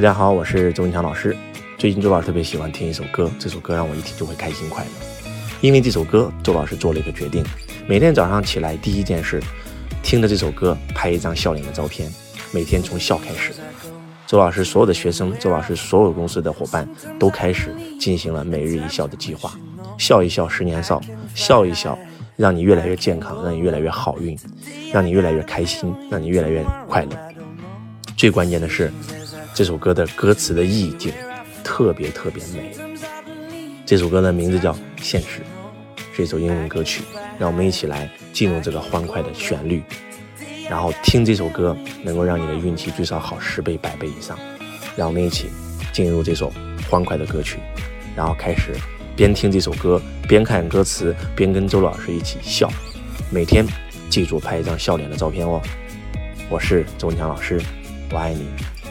大家好，我是周文强老师。最近周老师特别喜欢听一首歌，这首歌让我一听就会开心快乐。因为这首歌，周老师做了一个决定：每天早上起来第一件事，听着这首歌拍一张笑脸的照片，每天从笑开始。周老师所有的学生，周老师所有公司的伙伴都开始进行了每日一笑的计划。笑一笑，十年少；笑一笑，让你越来越健康，让你越来越好运，让你越来越开心，让你越来越快乐。最关键的是，这首歌的歌词的意境特别特别美。这首歌的名字叫《现实》，是一首英文歌曲。让我们一起来进入这个欢快的旋律。然后听这首歌，能够让你的运气最少好十倍、百倍以上。让我们一起进入这首欢快的歌曲，然后开始边听这首歌，边看歌词，边跟周老师一起笑。每天记住拍一张笑脸的照片哦。我是周文强老师，我爱你，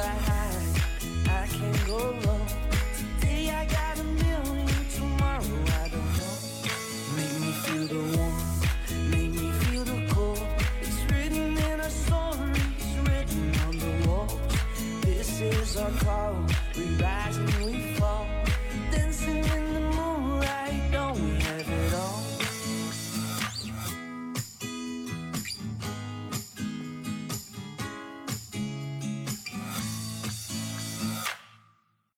I can go. Today I got a million, tomorrow I don't know. Make me feel the warmth, make me feel the cold. It's written in our stories, written on the walls. This is our call, we rise